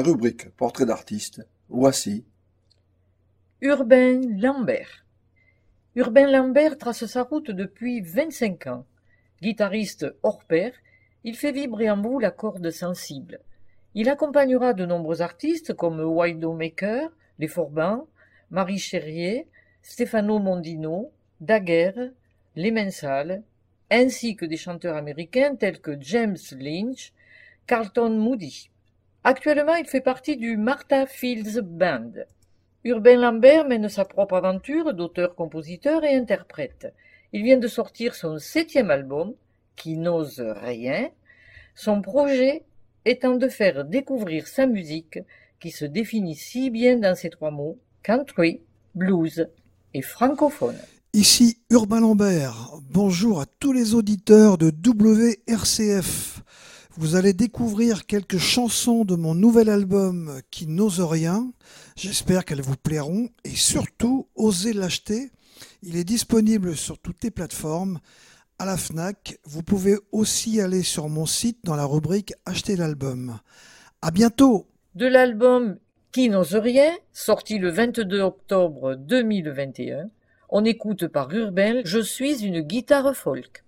rubrique Portrait d'artiste, voici Urbain Lambert. Urbain Lambert trace sa route depuis 25 ans. Guitariste hors pair, il fait vibrer en vous la corde sensible. Il accompagnera de nombreux artistes comme Wido Maker, Les Forbans, Marie Cherrier, Stefano Mondino, Daguerre, Les ainsi que des chanteurs américains tels que James Lynch, Carlton Moody. Actuellement, il fait partie du Martha Fields Band. Urbain Lambert mène sa propre aventure d'auteur, compositeur et interprète. Il vient de sortir son septième album, qui n'ose rien, son projet étant de faire découvrir sa musique qui se définit si bien dans ces trois mots, country, blues et francophone. Ici Urbain Lambert, bonjour à tous les auditeurs de WRCF. Vous allez découvrir quelques chansons de mon nouvel album qui n'ose rien. J'espère qu'elles vous plairont et surtout osez l'acheter. Il est disponible sur toutes les plateformes. À la FNAC, vous pouvez aussi aller sur mon site dans la rubrique Acheter l'album. À bientôt! De l'album Qui n'ose rien, sorti le 22 octobre 2021, on écoute par Urbain Je suis une guitare folk.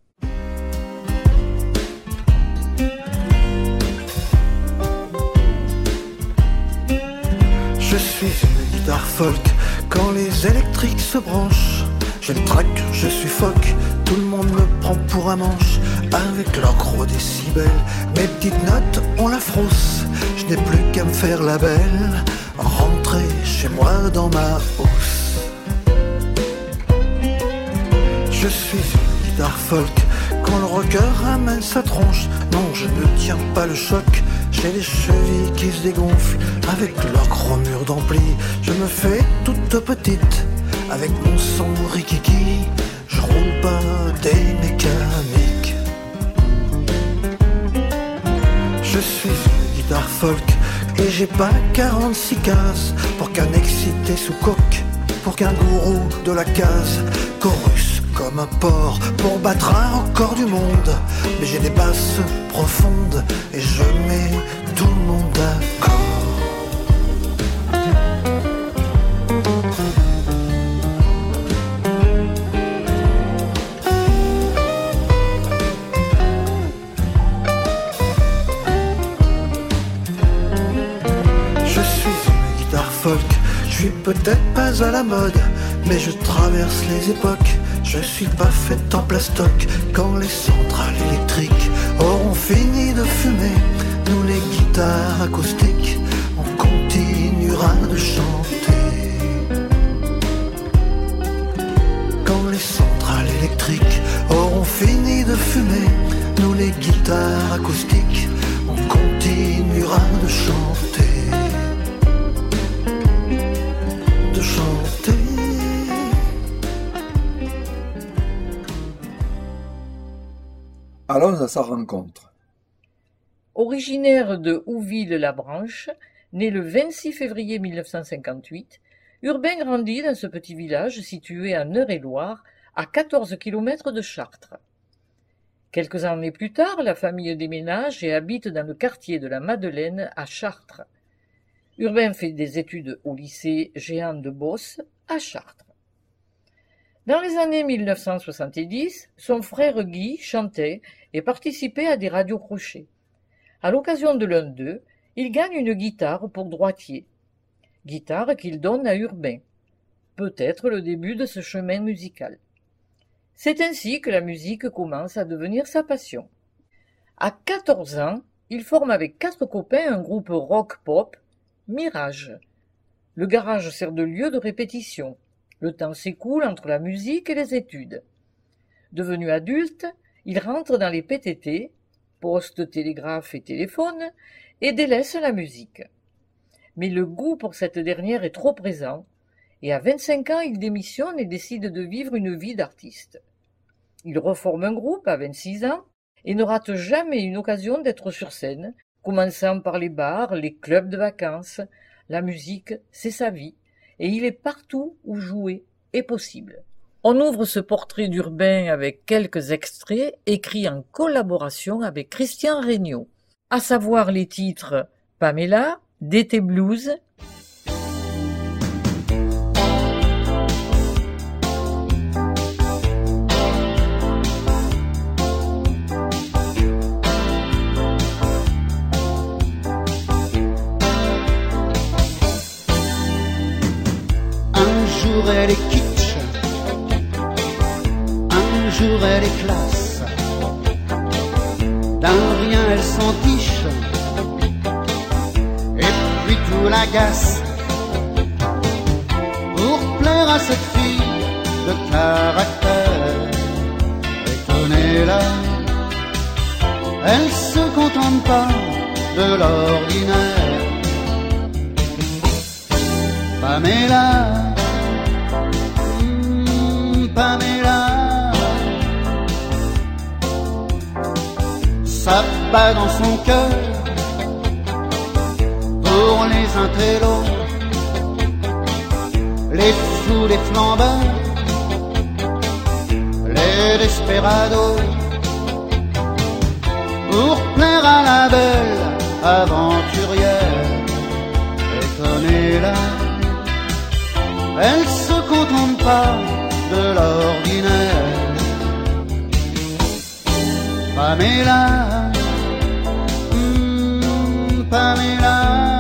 Je suis une guitare folk quand les électriques se branchent. Je le traque, je suis phoque, tout le monde me prend pour un manche. Avec leur gros décibels, mes petites notes, on la frousse. Je n'ai plus qu'à me faire la belle, rentrer chez moi dans ma housse. Je suis une guitare folk, quand le rocker ramène sa tronche. Non, je ne tiens pas le choc, j'ai les chevilles qui se dégonflent. Avec leur gros mur d'ampli, je me fais toute petite. Avec mon son rikiki, je roule pas des mécaniques. Je suis une guitare folk et j'ai pas 46 cases pour qu'un excité sous coque, pour qu'un gourou de la case chorus comme un pour battre un record du monde. Mais j'ai des basses profondes et je mets tout le monde d'accord. Je suis une guitare folk, je suis peut-être pas à la mode, mais je traverse les époques. Je suis pas fait en plastoc quand les centrales électriques auront fini de fumer. Nous les guitares acoustiques, on continuera de chanter. Quand les centrales électriques auront fini de fumer, nous les guitares acoustiques, on continuera de chanter. Allons à sa rencontre. Originaire de Houville-la-Branche, né le 26 février 1958, Urbain grandit dans ce petit village situé en Eure-et-Loire, à 14 km de Chartres. Quelques années plus tard, la famille déménage et habite dans le quartier de la Madeleine à Chartres. Urbain fait des études au lycée Géant de Beauce à Chartres. Dans les années 1970, son frère Guy chantait et participait à des radios crochets. À l'occasion de l'un d'eux, il gagne une guitare pour droitier. Guitare qu'il donne à Urbain. Peut-être le début de ce chemin musical. C'est ainsi que la musique commence à devenir sa passion. À 14 ans, il forme avec quatre copains un groupe rock-pop, Mirage. Le garage sert de lieu de répétition. Le temps s'écoule entre la musique et les études. Devenu adulte, il rentre dans les PTT, poste, télégraphe et téléphone, et délaisse la musique. Mais le goût pour cette dernière est trop présent, et à 25 ans, il démissionne et décide de vivre une vie d'artiste. Il reforme un groupe à 26 ans et ne rate jamais une occasion d'être sur scène, commençant par les bars, les clubs de vacances. La musique, c'est sa vie, et il est partout où jouer est possible. On ouvre ce portrait d'Urbain avec quelques extraits écrits en collaboration avec Christian Regnault, à savoir les titres Pamela, d'été blues. Jour elle est classe. D'un rien elle s'en fiche, et puis tout l'agace. Pour plaire à cette fille de caractère, étonnée-la, elle se contente pas de l'ordinaire. Pamela, hmm, Pamela, ça bat dans son cœur pour les intellos, les fous, les flambeurs, les desperados, pour plaire à la belle aventurière, étonnée-la elle se contente pas de l'ordinaire. Pamela, Pamela.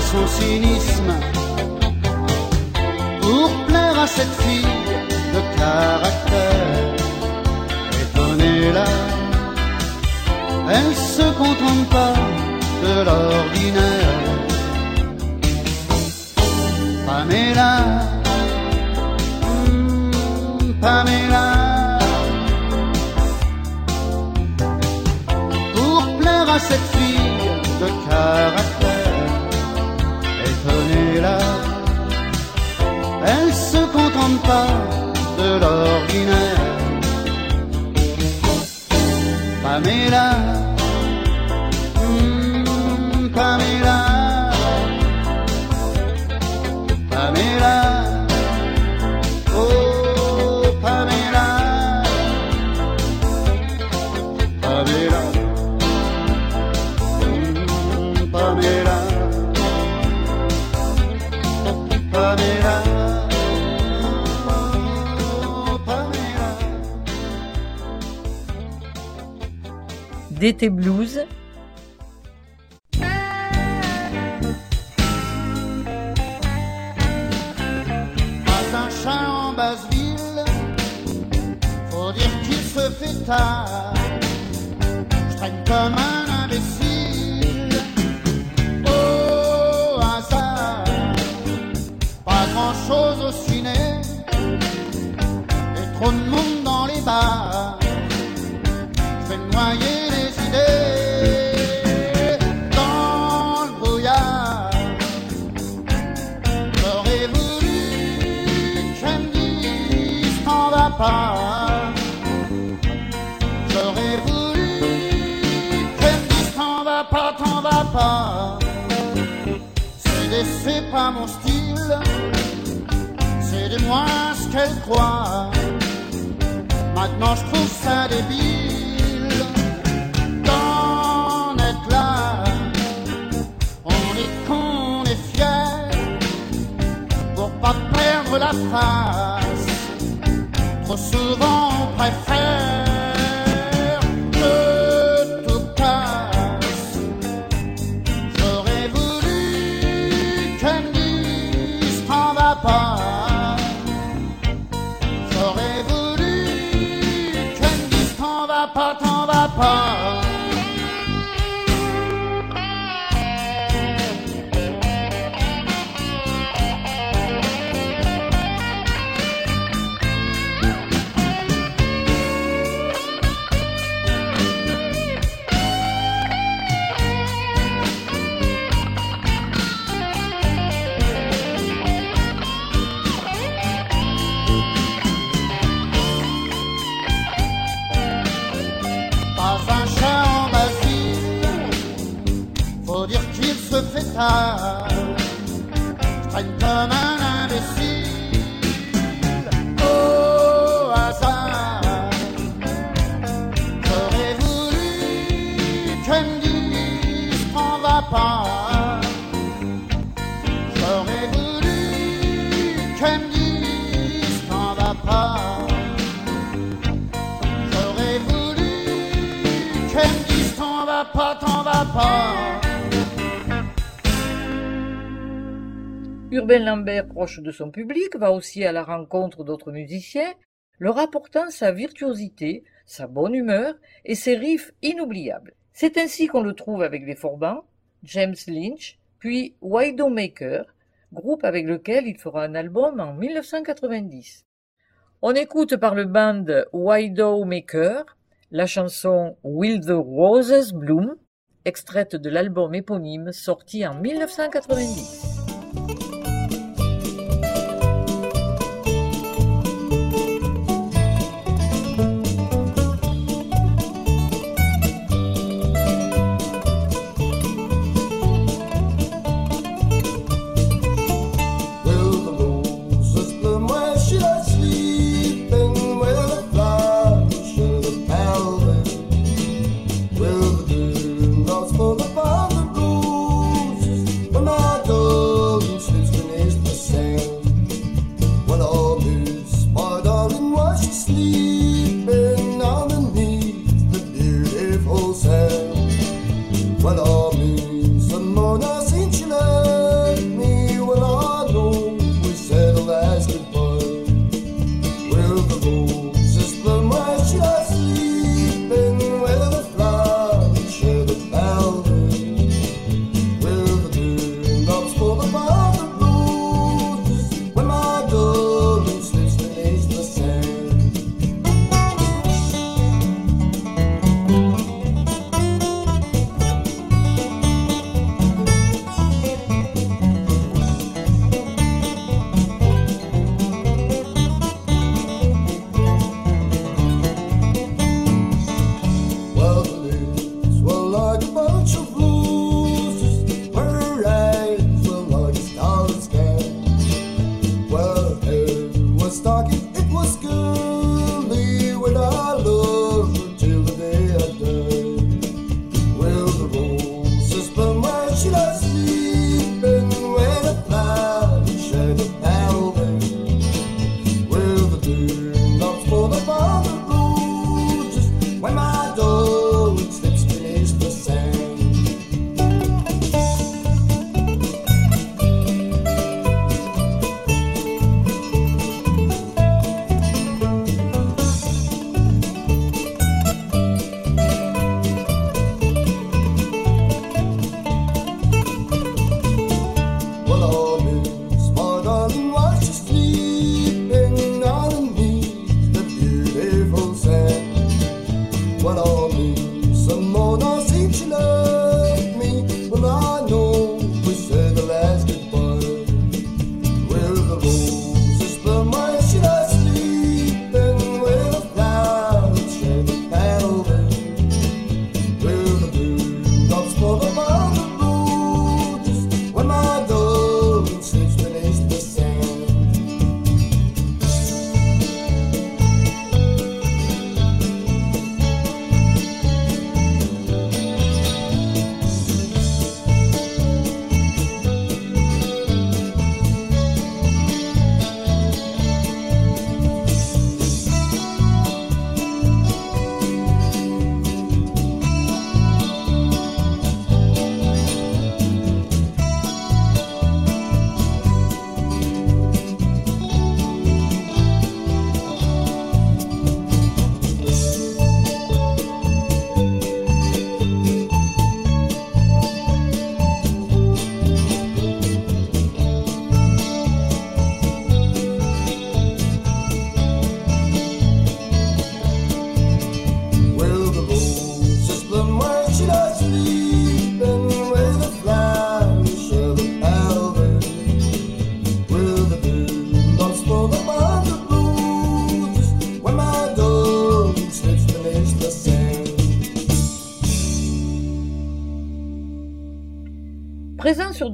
Son cynisme, pour plaire à cette fille de caractère, étonnée-la, elle se contente pas de l'ordinaire. Pamela, hmm, Pamela, pour plaire à cette fille de caractère, contente pas de l'ordinaire. Pamela, d'été blues. C'est de moi ce qu'elle croit. Maintenant je trouve ça débile d'en être là? On est con, on est fier pour pas perdre la face. Trop souvent on préfère apart. Urbain Lambert, proche de son public, va aussi à la rencontre d'autres musiciens, leur apportant sa virtuosité, sa bonne humeur et ses riffs inoubliables. C'est ainsi qu'on le trouve avec les Forbans, James Lynch, puis Widowmaker, groupe avec lequel il fera un album en 1990. On écoute par le band Widowmaker la chanson Will the Roses Bloom, extraite de l'album éponyme sorti en 1990.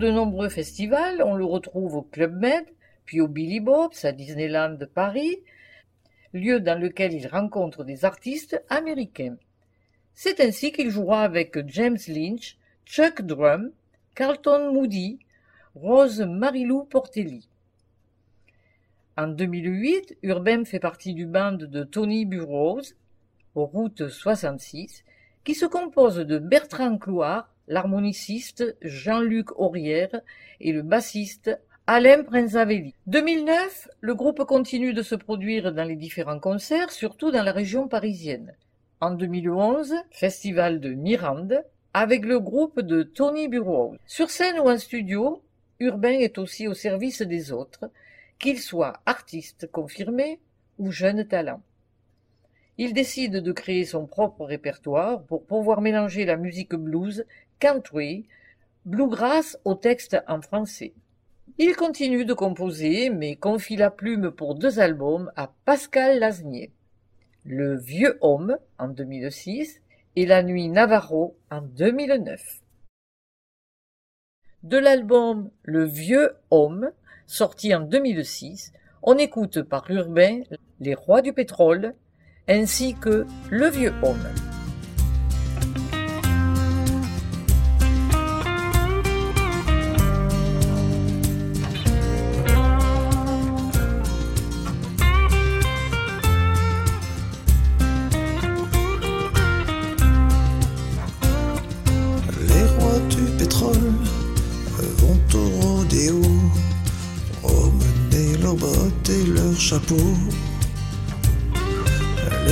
De nombreux festivals, on le retrouve au Club Med, puis au Billy Bob's à Disneyland de Paris, lieu dans lequel il rencontre des artistes américains. C'est ainsi qu'il jouera avec James Lynch, Chuck Drum, Carlton Moody, Rose Marilou Portelli. En 2008, Urbain fait partie du band de Tony Burrows, Route 66, qui se compose de Bertrand Clouard, l'harmoniciste Jean-Luc Aurière et le bassiste Alain Prinzavelli. 2009, le groupe continue de se produire dans les différents concerts, surtout dans la région parisienne. En 2011, festival de Mirande, avec le groupe de Tony Burrows. Sur scène ou en studio, Urbain est aussi au service des autres, qu'ils soient artistes confirmés ou jeunes talents. Il décide de créer son propre répertoire pour pouvoir mélanger la musique blues, country, bluegrass au texte en français. Il continue de composer, mais confie la plume pour deux albums à Pascal Lasnier. Le Vieux Homme en 2006 et La Nuit Navarro en 2009. De l'album Le Vieux Homme, sorti en 2006, on écoute par Urbain Les Rois du Pétrole ainsi que Le Vieux Homme. Les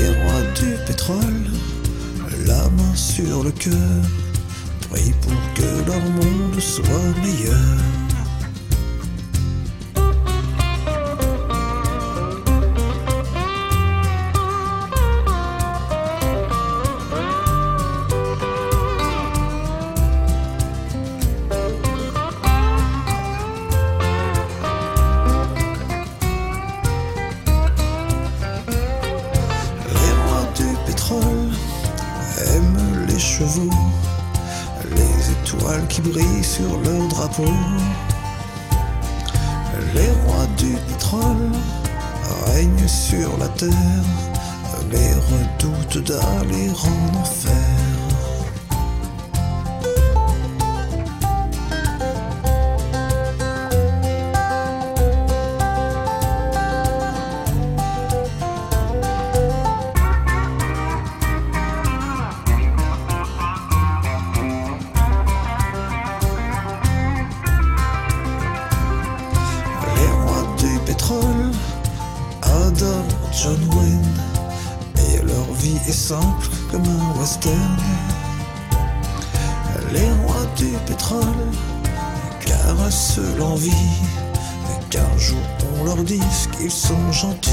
rois du pétrole, la main sur le cœur, prient pour que leur monde soit meilleur. Est simple comme un western. Les rois du pétrole caressent l'envie qu'un jour on leur dise qu'ils sont gentils.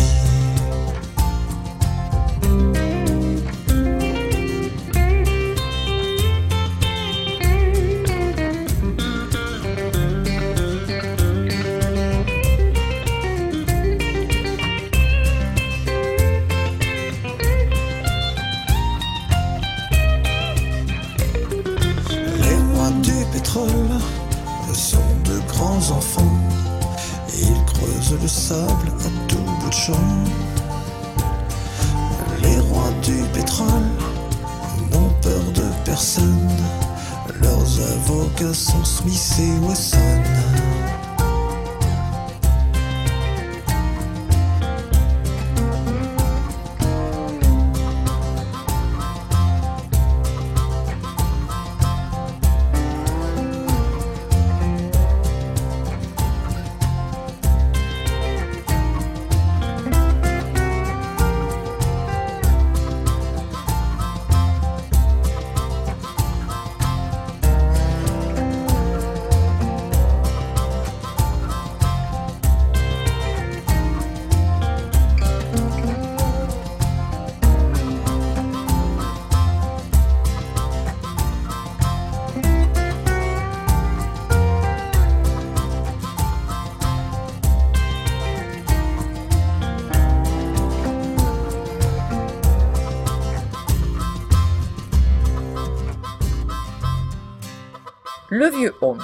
Le Vieux Homme.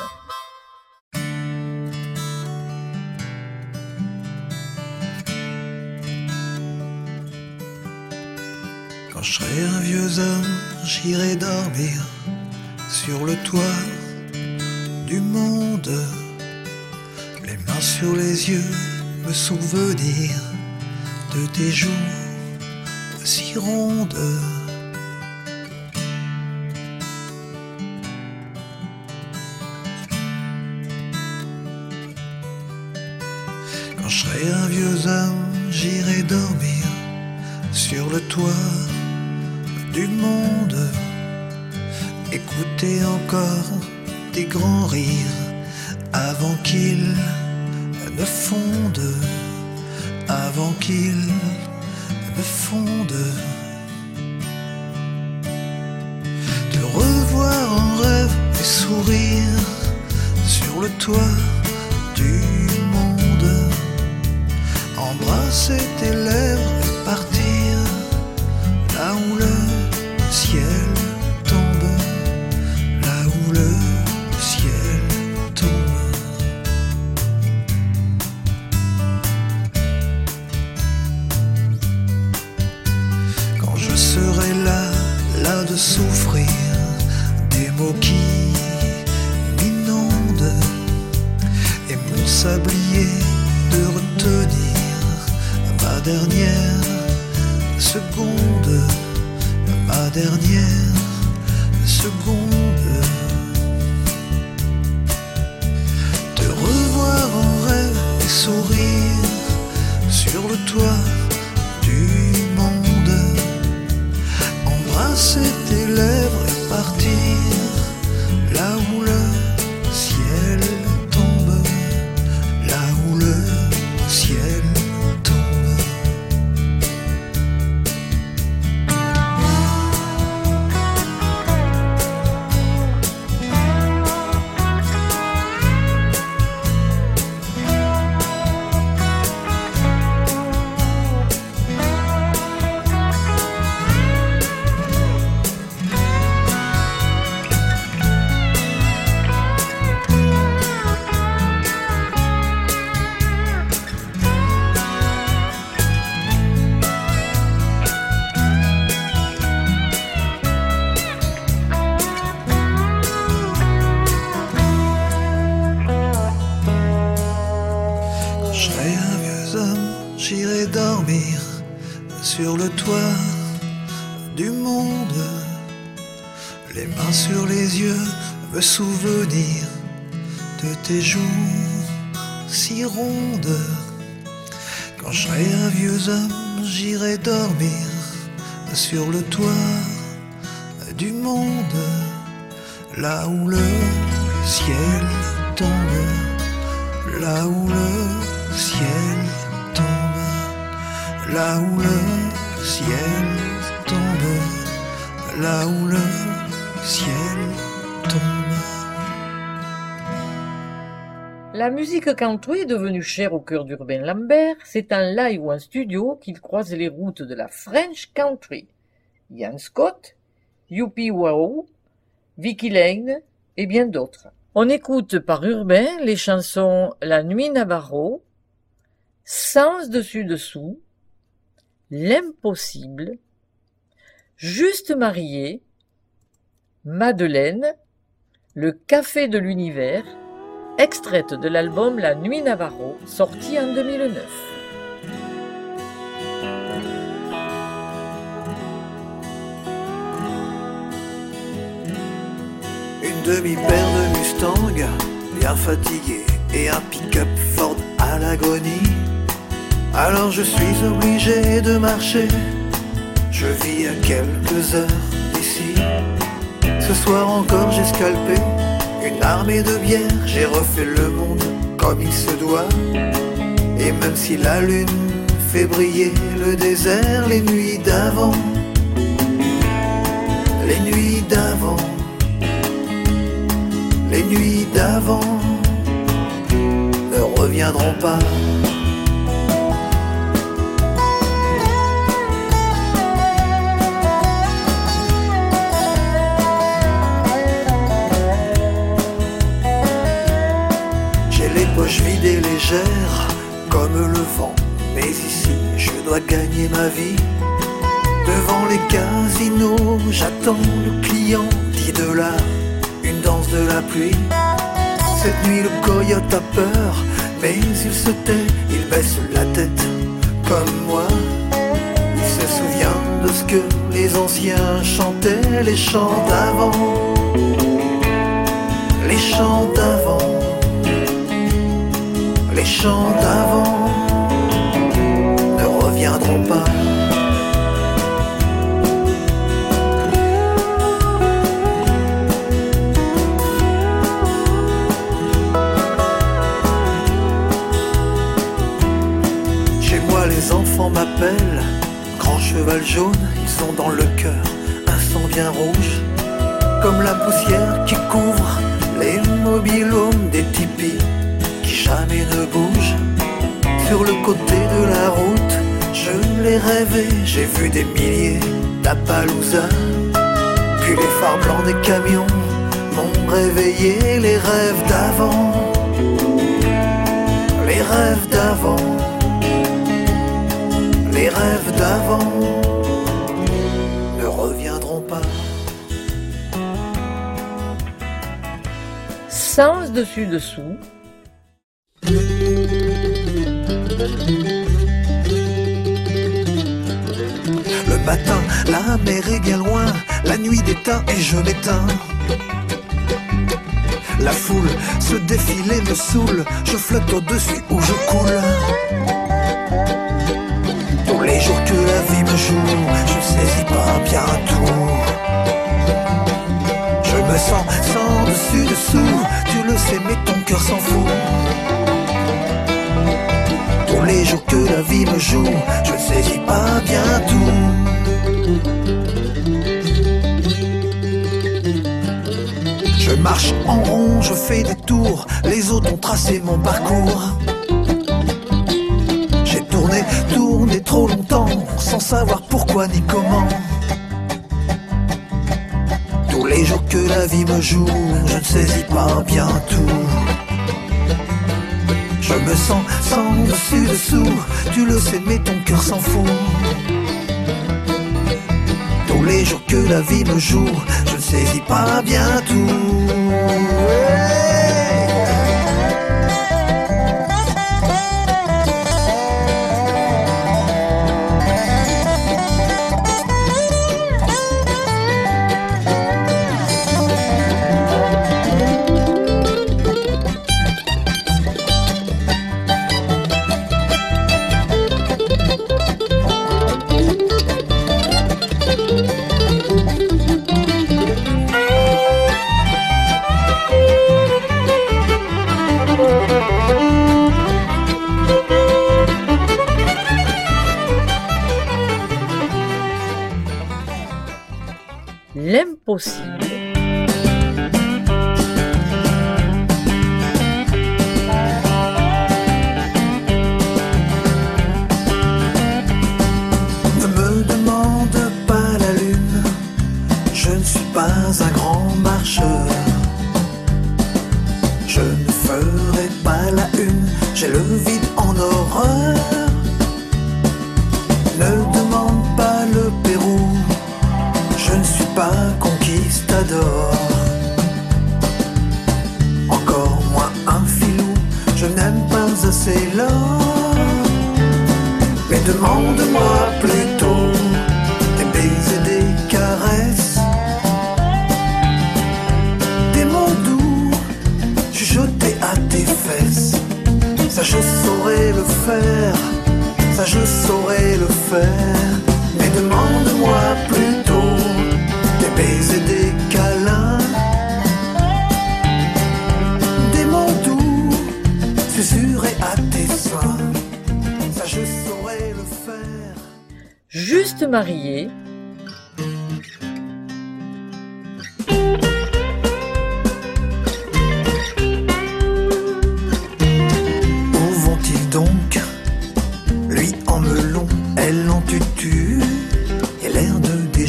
Quand je serai un vieux homme, j'irai dormir sur le toit du monde. Les mains sur les yeux, me souvenir de tes joues si rondes. J'irai dormir sur le toit du monde. Écouter encore des grands rires avant qu'ils ne fondent, avant qu'ils ne fondent. Te revoir en rêve et sourire sur le toit joues si rondes. Quand je serai un vieux homme, j'irai dormir sur le toit du monde. Là où le ciel tombe là où le ciel tombe, là où le ciel tombe, là où le ciel tombe. La musique country est devenue chère au cœur d'Urbain Lambert. C'est en live ou en studio qu'il croise les routes de la French country. Ian Scott, Youpi Wow, Vicky Lane et bien d'autres. On écoute par Urbain les chansons La Nuit Navarro, Sans dessus dessous, L'impossible, Juste marié, Madeleine, Le Café de l'univers, extraite de l'album La Nuit Navarro, sorti en 2009. Une demi-paire de Mustang, bien fatigué, et un pick-up Ford à l'agonie. Alors je suis obligé de marcher, je vis à quelques heures d'ici. Ce soir encore j'ai scalpé une armée de bière, j'ai refait le monde comme il se doit. Et même si la lune fait briller le désert les nuits d'avant, les nuits d'avant. Les nuits d'avant ne reviendront pas. Légères comme le vent. Mais ici, je dois gagner ma vie. Devant les casinos, j'attends le client. 10 dollars, une danse de la pluie. Cette nuit, le coyote a peur, mais il se tait, il baisse la tête comme moi. Il se souvient de ce que les anciens chantaient, les chants d'avant. Les chants d'avant. Les chants d'avant. reviendront pas. Chez moi, les enfants m'appellent Grand cheval jaune, ils sont dans le cœur un sang bien rouge, comme la poussière qui couvre les mobilhomes des tipis jamais ne bougent. Sur le côté de la route, je l'ai rêvé, j'ai vu des milliers d'Appaloosa. Puis les phares blancs des camions m'ont réveillé les rêves d'avant. Les rêves d'avant. Les rêves d'avant ne reviendront pas. Sans dessus-dessous, Le la mer est bien loin, la nuit déteint et je m'éteins. La foule, ce défilé me saoule, je flotte au-dessus où je coule. Tous les jours que la vie me joue, je saisis pas bien tout. Je me sens sans dessus dessous, tu le sais mais ton cœur s'en fout. Les jours que la vie me joue, je ne saisis pas bien tout. Je marche en rond, je fais des tours, les autres ont tracé mon parcours. J'ai tourné, tourné trop longtemps, sans savoir pourquoi ni comment. Tous les jours que la vie me joue, je ne saisis pas bien tout. Je me sens sans dessus dessous, tu le sais mais ton cœur s'en fout. Tous les jours que la vie me joue, je ne saisis pas bien tout. L'impossible. Ça je saurais le faire, ça je saurais le faire. Mais demande-moi plutôt des baisers, des câlins, des mots doux à tes soins. Ça je saurais le faire. Juste marié,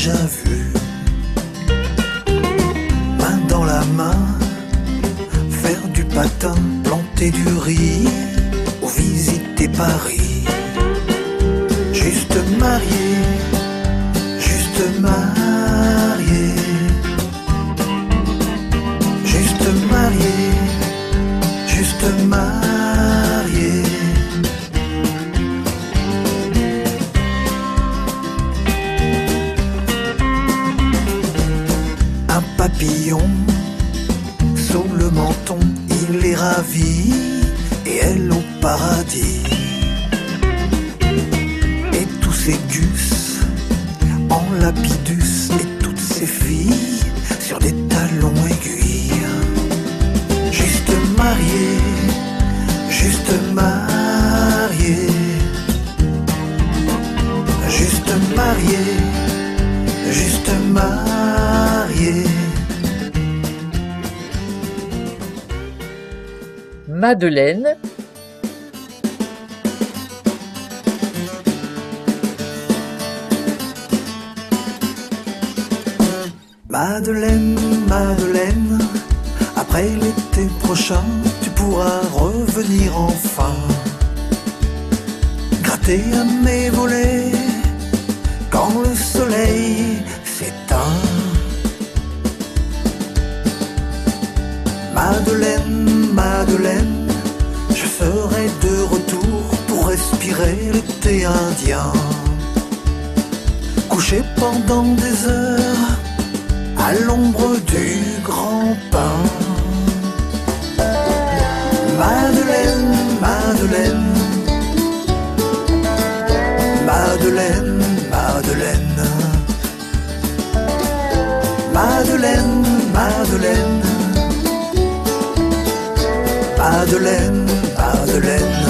déjà vu. Main dans la main, faire du patin, planter du riz, ou visiter Paris. Juste marié, juste marié, juste marié, Madeleine, Madeleine, Madeleine, après l'été prochain, tu pourras revenir enfin. Gratter à mes volets quand le soleil l'été indien. Couché pendant des heures à l'ombre du grand pin. Madeleine, Madeleine, Madeleine, Madeleine, Madeleine, Madeleine, Madeleine, Madeleine.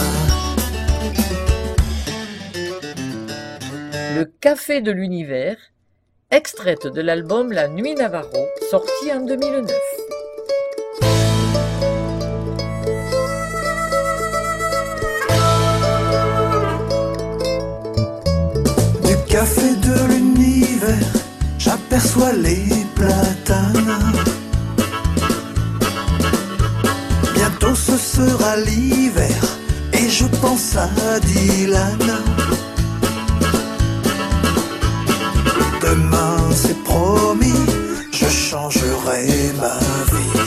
Café de l'Univers, extraite de l'album La Nuit Navarro, sorti en 2009. Du café de l'univers, j'aperçois les platanes. Bientôt ce sera l'hiver, et je pense à Dylan. Demain, c'est promis, je changerai ma vie.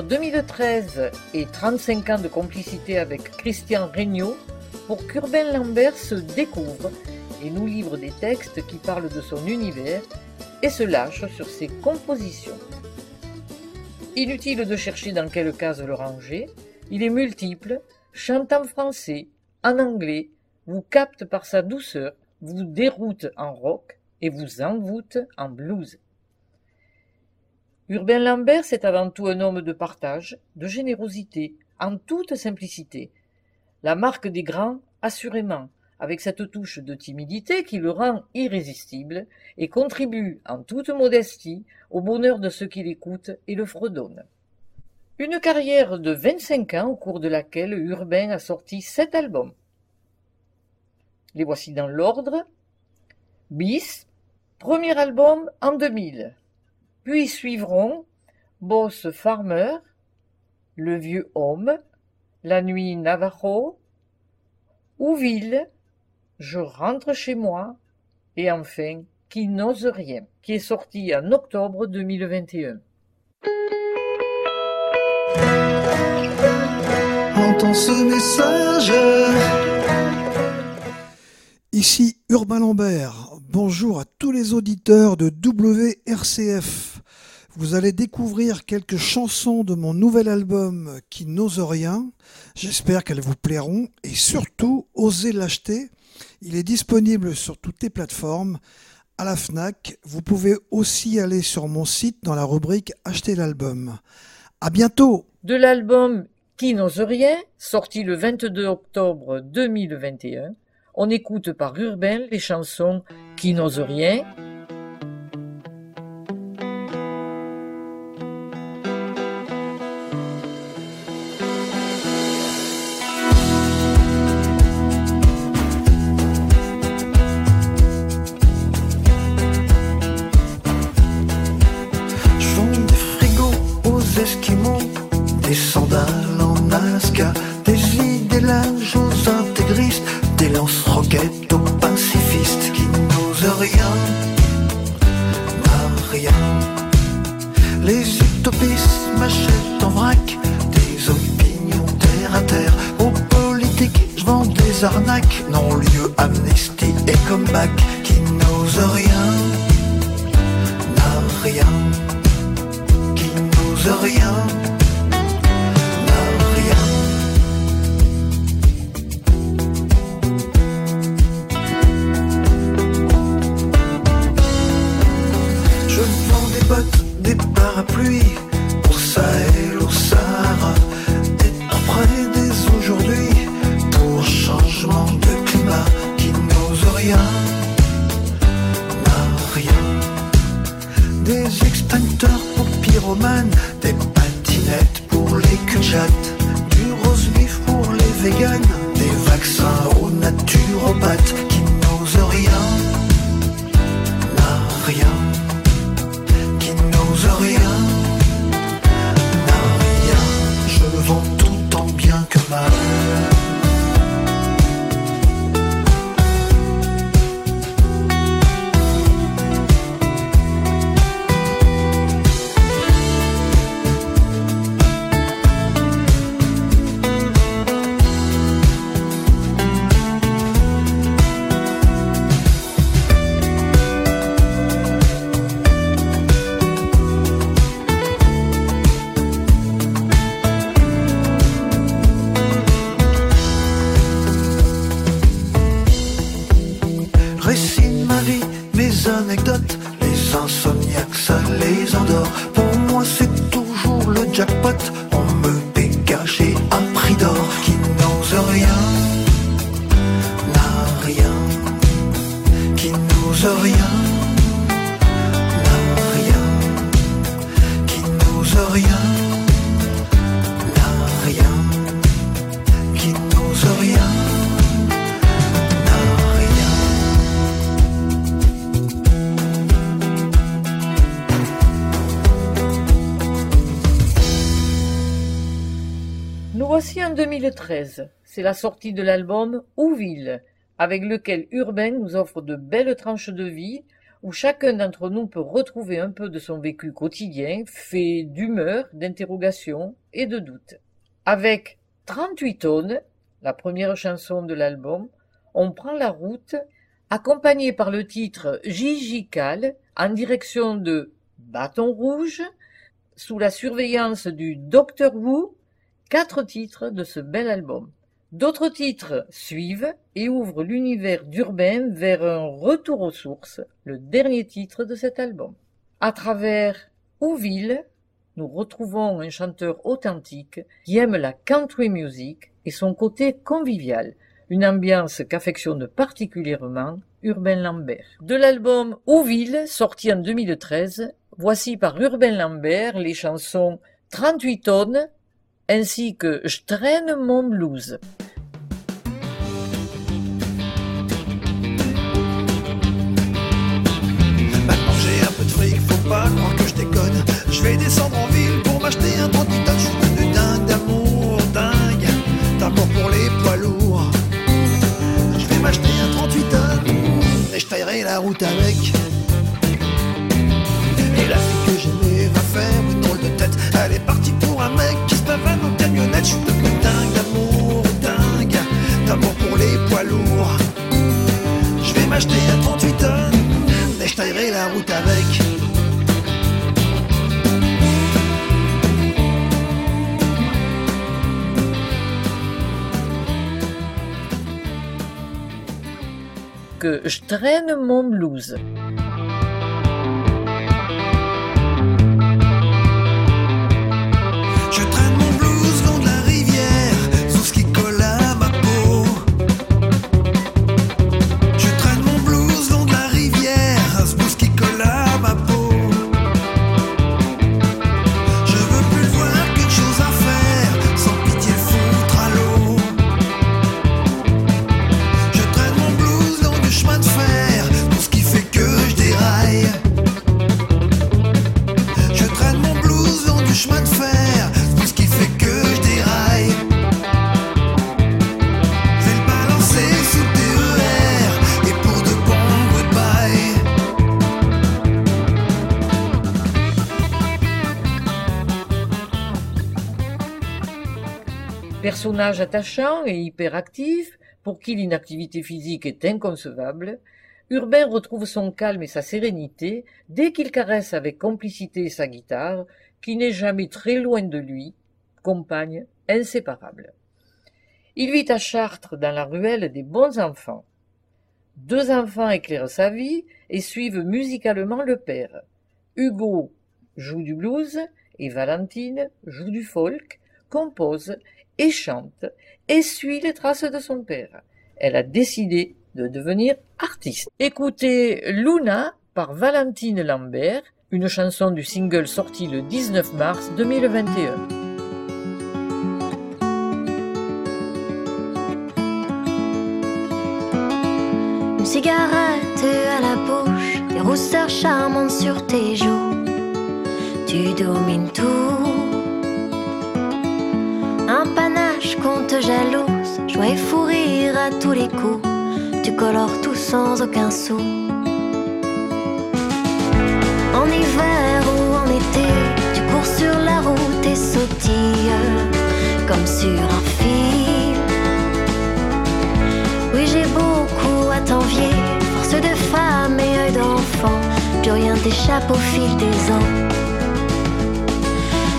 Attendre 2013 et 35 ans de complicité avec Christian Regnault pour qu'Urbain Lambert se découvre et nous livre des textes qui parlent de son univers et se lâche sur ses compositions. Inutile de chercher dans quelle case le ranger, il est multiple, chante en français, en anglais, vous capte par sa douceur, vous déroute en rock et vous envoûte en blues. Urbain Lambert, c'est avant tout un homme de partage, de générosité, en toute simplicité. La marque des grands, assurément, avec cette touche de timidité qui le rend irrésistible et contribue en toute modestie au bonheur de ceux qui l'écoutent et le fredonnent. Une carrière de 25 ans au cours de laquelle Urbain a sorti sept albums. Les voici dans l'ordre. Bis, premier album en 2000. Puis suivront Boss Farmer, Le Vieux Homme, La Nuit Navajo, Ouville, Je rentre chez moi, et enfin Qui n'ose rien, qui est sorti en octobre 2021. Entends ce message. Ici Urbain Lambert. Bonjour à tous les auditeurs de WRCF. Vous allez découvrir quelques chansons de mon nouvel album qui n'ose rien. J'espère qu'elles vous plairont et surtout osez l'acheter. Il est disponible sur toutes les plateformes. À la FNAC, vous pouvez aussi aller sur mon site dans la rubrique Acheter l'album. À bientôt! De l'album Qui n'ose rien, sorti le 22 octobre 2021, on écoute par Urbain les chansons Qui n'ose rien, des sandales en Alaska, des idées lâches aux intégristes des lance-roquettes aux pacifistes qui n'osent rien, rien. Les utopistes m'achètent en vrac des opinions terre à terre. Aux politiques, je vends des arnaques, non-lieu, amnesty et comeback qui n'osent rien, n'a rien, qui n'osent rien, des parapluies pour Sahel au Sahara. Nous voici en 2013. C'est la sortie de l'album Ouville, avec lequel Urbain nous offre de belles tranches de vie où chacun d'entre nous peut retrouver un peu de son vécu quotidien, fait d'humeur, d'interrogation et de doute. Avec 38 tonnes, la première chanson de l'album, on prend la route, accompagné par le titre Gigical, en direction de Bâton Rouge, sous la surveillance du Dr Wu, quatre titres de ce bel album. D'autres titres suivent et ouvrent l'univers d'Urbain vers un retour aux sources, le dernier titre de cet album. À travers Ouville, nous retrouvons un chanteur authentique qui aime la country music et son côté convivial, une ambiance qu'affectionne particulièrement Urbain Lambert. De l'album Ouville, sorti en 2013, voici par Urbain Lambert les chansons 38 tonnes ainsi que Je traîne mon blues. Maintenant j'ai un peu de fric, faut pas croire que je déconne. Je vais descendre en ville pour m'acheter un 38 tonnes. Je suis devenu dingue d'amour, dingue. D'abord pour les poids lourds. Je vais m'acheter un 38 tonnes et je taillerai la route avec. Et la fille que j'aimais va faire une drôle de tête. Elle est partie pour un mec camionnette. Je suis devenu dingue d'amour, dingue. D'amour pour les poids lourds. Je vais m'acheter un 38 tonnes et je taillerai la route avec. Que Je traîne mon blues. Personnage attachant et hyperactif, pour qui l'inactivité physique est inconcevable, Urbain retrouve son calme et sa sérénité dès qu'il caresse avec complicité sa guitare, qui n'est jamais très loin de lui, compagne inséparable. Il vit à Chartres dans la ruelle des bons enfants. Deux enfants éclairent sa vie et suivent musicalement le père. Hugo joue du blues et Valentine joue du folk, compose et chante et suit les traces de son père. Elle a décidé de devenir artiste. Écoutez Luna par Valentine Lambert, une chanson du single sorti le 19 mars 2021. Une cigarette à la bouche, des rousseurs charmantes sur tes joues. Tu domines tout. Un qu'on te jalouse, joie et fou rire à tous les coups. Tu colores tout sans aucun sou. En hiver ou en été, tu cours sur la route et sautilles comme sur un fil. Oui, j'ai beaucoup à t'envier, force de femme et œil d'enfant. Plus rien t'échappe au fil des ans.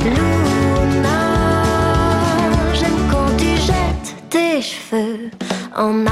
Luna, en arrière.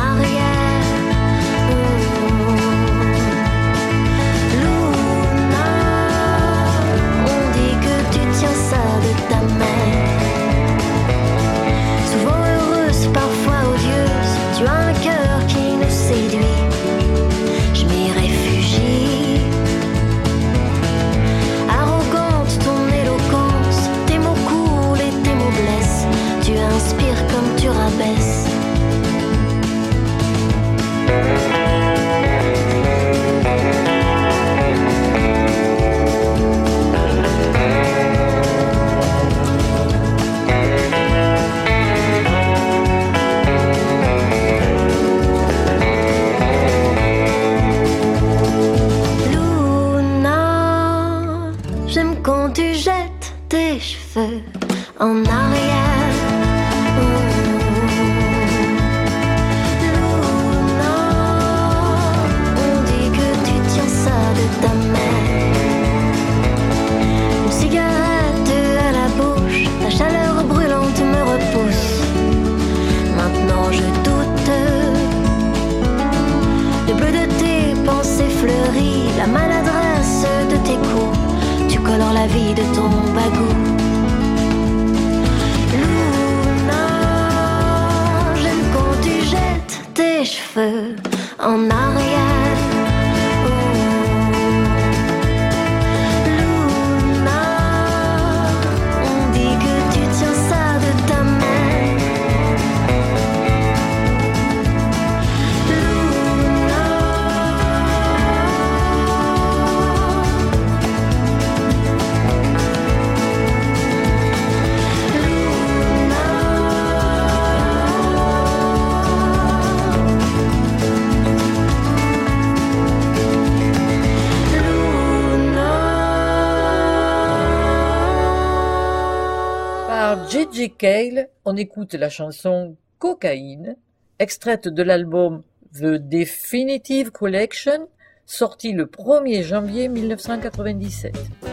J.J. Cale, on écoute la chanson Cocaïne, extraite de l'album The Definitive Collection, sorti le 1er janvier 1997.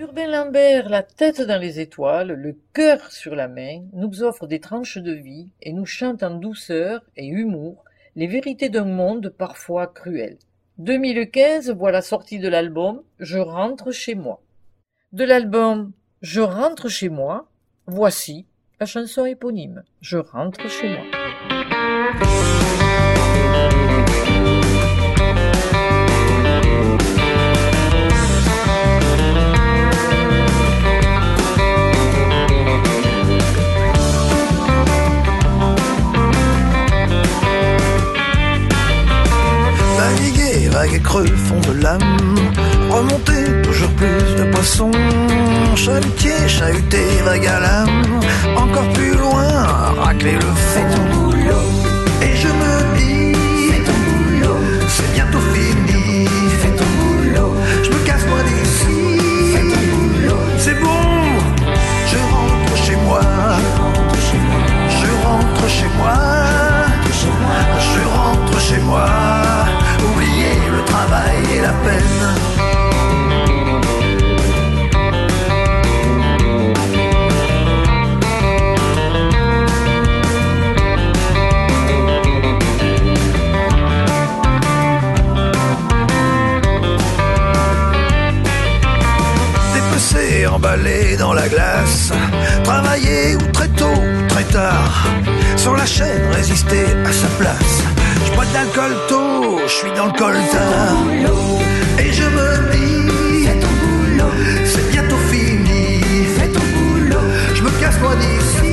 Urbain Lambert, la tête dans les étoiles, le cœur sur la main, nous offre des tranches de vie et nous chante en douceur et humour les vérités d'un monde parfois cruel. 2015 voit la sortie de l'album Je rentre chez moi. De l'album Je rentre chez moi, voici la chanson éponyme Je rentre chez moi. Naviguer, vague et creux, fond de l'âme. Remonter, toujours plus de poissons. Chalutier, chahuter, vague à l'âme. Encore plus loin, racler le fond. Et je me dis, c'est bientôt fini. Je me casse moi d'ici. C'est bon, je rentre chez moi. Je rentre chez moi. Je rentre chez moi. Oubliez le travail et la peine. Emballé dans la glace. Travailler ou très tôt, très tard. Sur la chaîne, résister à sa place. De l'alcool tôt, je suis dans le coltard. Et je me dis, c'est bientôt fini. Je me casse moi d'ici.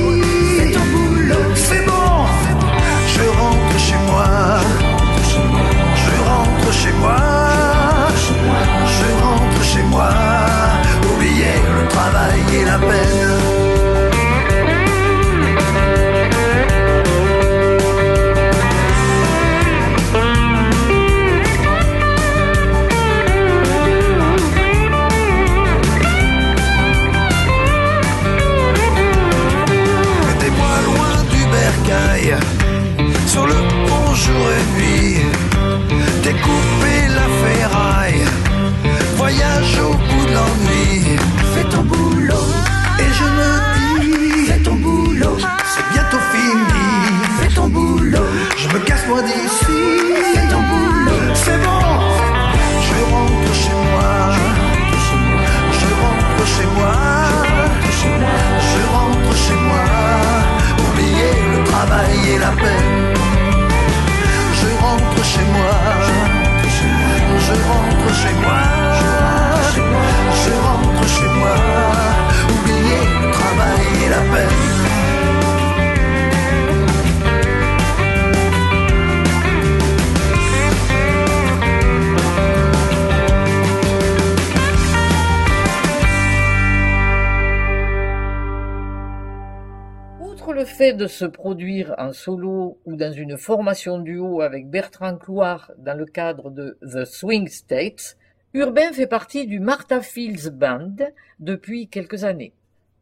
De se produire en solo ou dans une formation duo avec Bertrand Clouard dans le cadre de The Swing States, Urbain fait partie du Martha Fields Band depuis quelques années.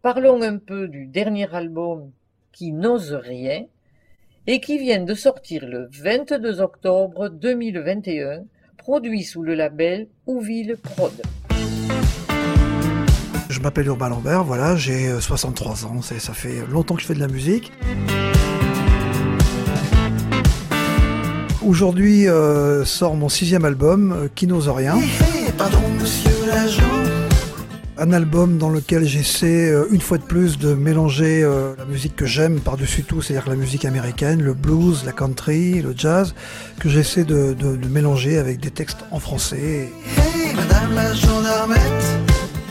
Parlons un peu du dernier album qui n'ose rien et qui vient de sortir le 22 octobre 2021, produit sous le label Ouville Prod. Je m'appelle Urbain Lambert, voilà, j'ai euh, 63 ans, c'est- ça fait longtemps que je fais de la musique. Aujourd'hui euh, sort mon sixième album, euh, Qui n'ose rien. Eh, pardon, monsieur l'agent. Un album dans lequel j'essaie euh, une fois de plus de mélanger euh, la musique que j'aime par-dessus tout, c'est-à-dire la musique américaine, le blues, la country, le jazz, que j'essaie de, de- de mélanger avec des textes en français. Hey, madame la gendarmette.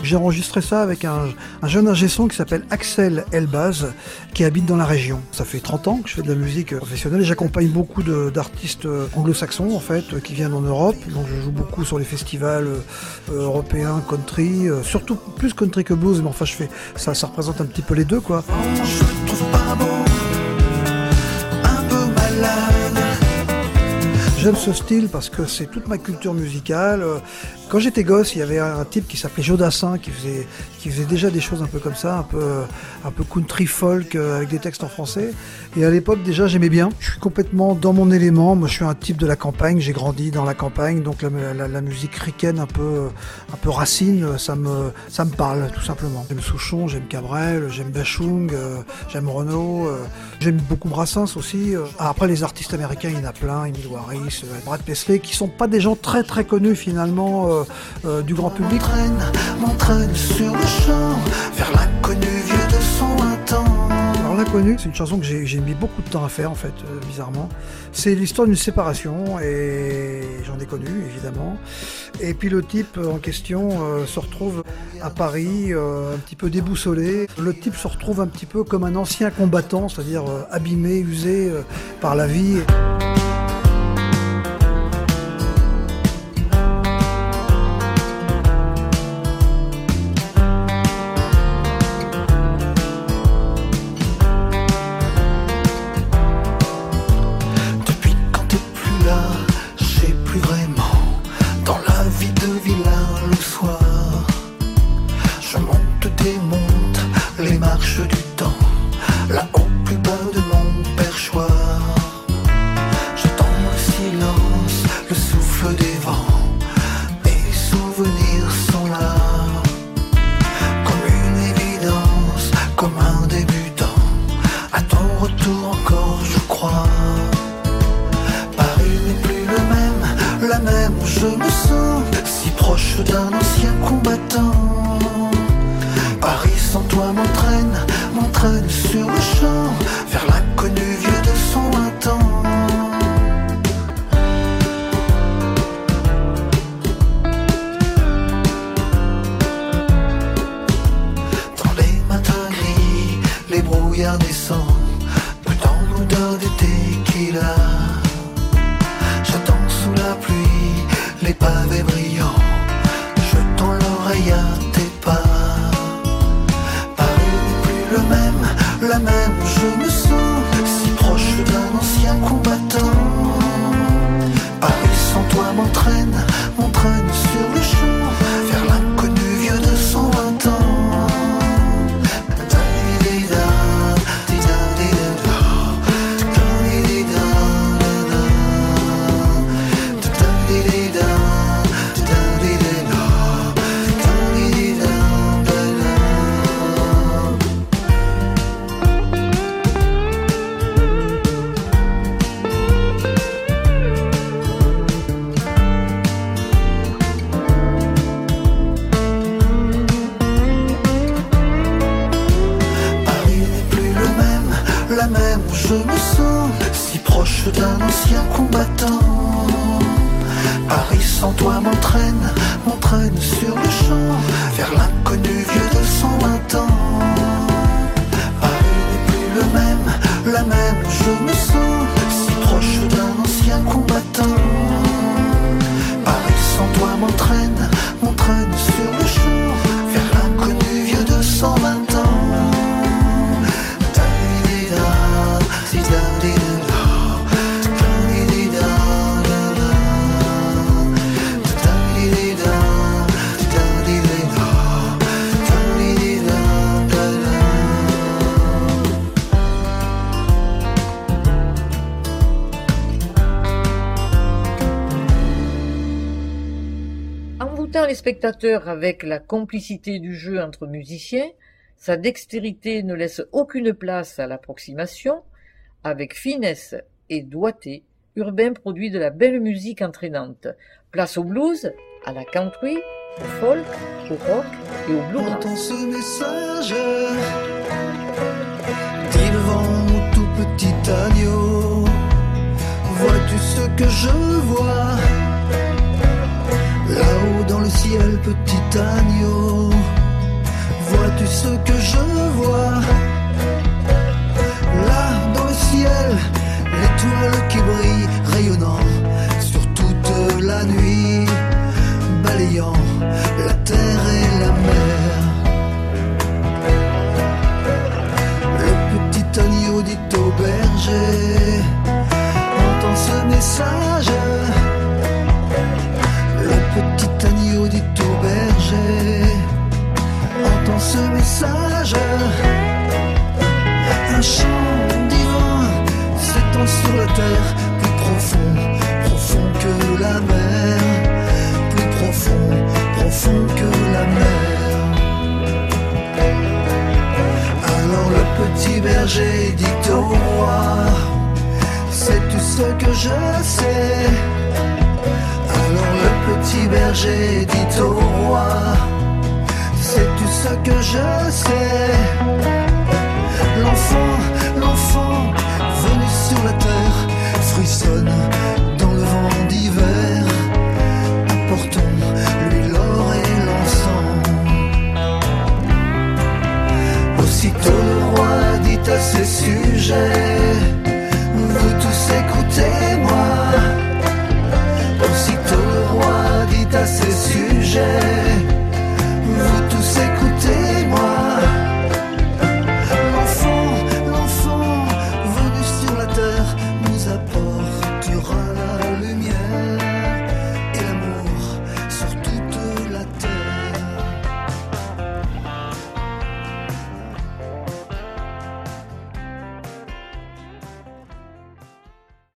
J'ai enregistré ça avec un, un jeune ingé son qui s'appelle Axel Elbaz, qui habite dans la région. Ça fait 30 ans que je fais de la musique professionnelle et j'accompagne beaucoup d'artistes anglo-saxons en fait, qui viennent en Europe. Donc je joue beaucoup sur les festivals euh, européens, country, euh, surtout plus country que blues, mais enfin je fais ça, ça représente un petit peu les deux quoi. Je le trouve pas bon. Un peu malade. J'aime ce style parce que c'est toute ma culture musicale euh, Quand j'étais gosse, il y avait un type qui s'appelait Jodassin qui faisait, qui faisait déjà des choses un peu comme ça, un peu, un peu country folk euh, avec des textes en français. Et à l'époque, déjà, j'aimais bien. Je suis complètement dans mon élément. Moi, je suis un type de la campagne. J'ai grandi dans la campagne, donc la, musique ricaine, un peu, un peu racine, ça me, ça me parle tout simplement. J'aime Souchon, j'aime Cabrel, j'aime Bachung, euh, j'aime Renaud, euh, j'aime beaucoup Brassens aussi. Ah, après, les artistes américains, il y en a plein, Emile euh, Brad Paisley, qui sont pas des gens très très connus finalement euh, du grand public. M'entraîne, m'entraîne sur le champ vers l'inconnu vieux de son. Alors l'inconnu, c'est une chanson que j'ai mis beaucoup de temps à faire en fait, euh, bizarrement. C'est l'histoire d'une séparation et j'en ai connu évidemment. Et puis le type en question euh, se retrouve à Paris, euh, un petit peu déboussolé. Le type se retrouve un petit peu comme un ancien combattant, c'est-à-dire euh, abîmé, usé euh, par la vie. Avec la complicité du jeu entre musiciens, sa dextérité ne laisse aucune place à l'approximation, avec finesse et doigté, Urbain produit de la belle musique entraînante. Place au blues, à la country, au folk, au rock et au bluegrass. Entends ce message tout petit agneau Vois-tu ce que je vois? Là-haut dans le ciel, petit agneau Vois-tu ce que je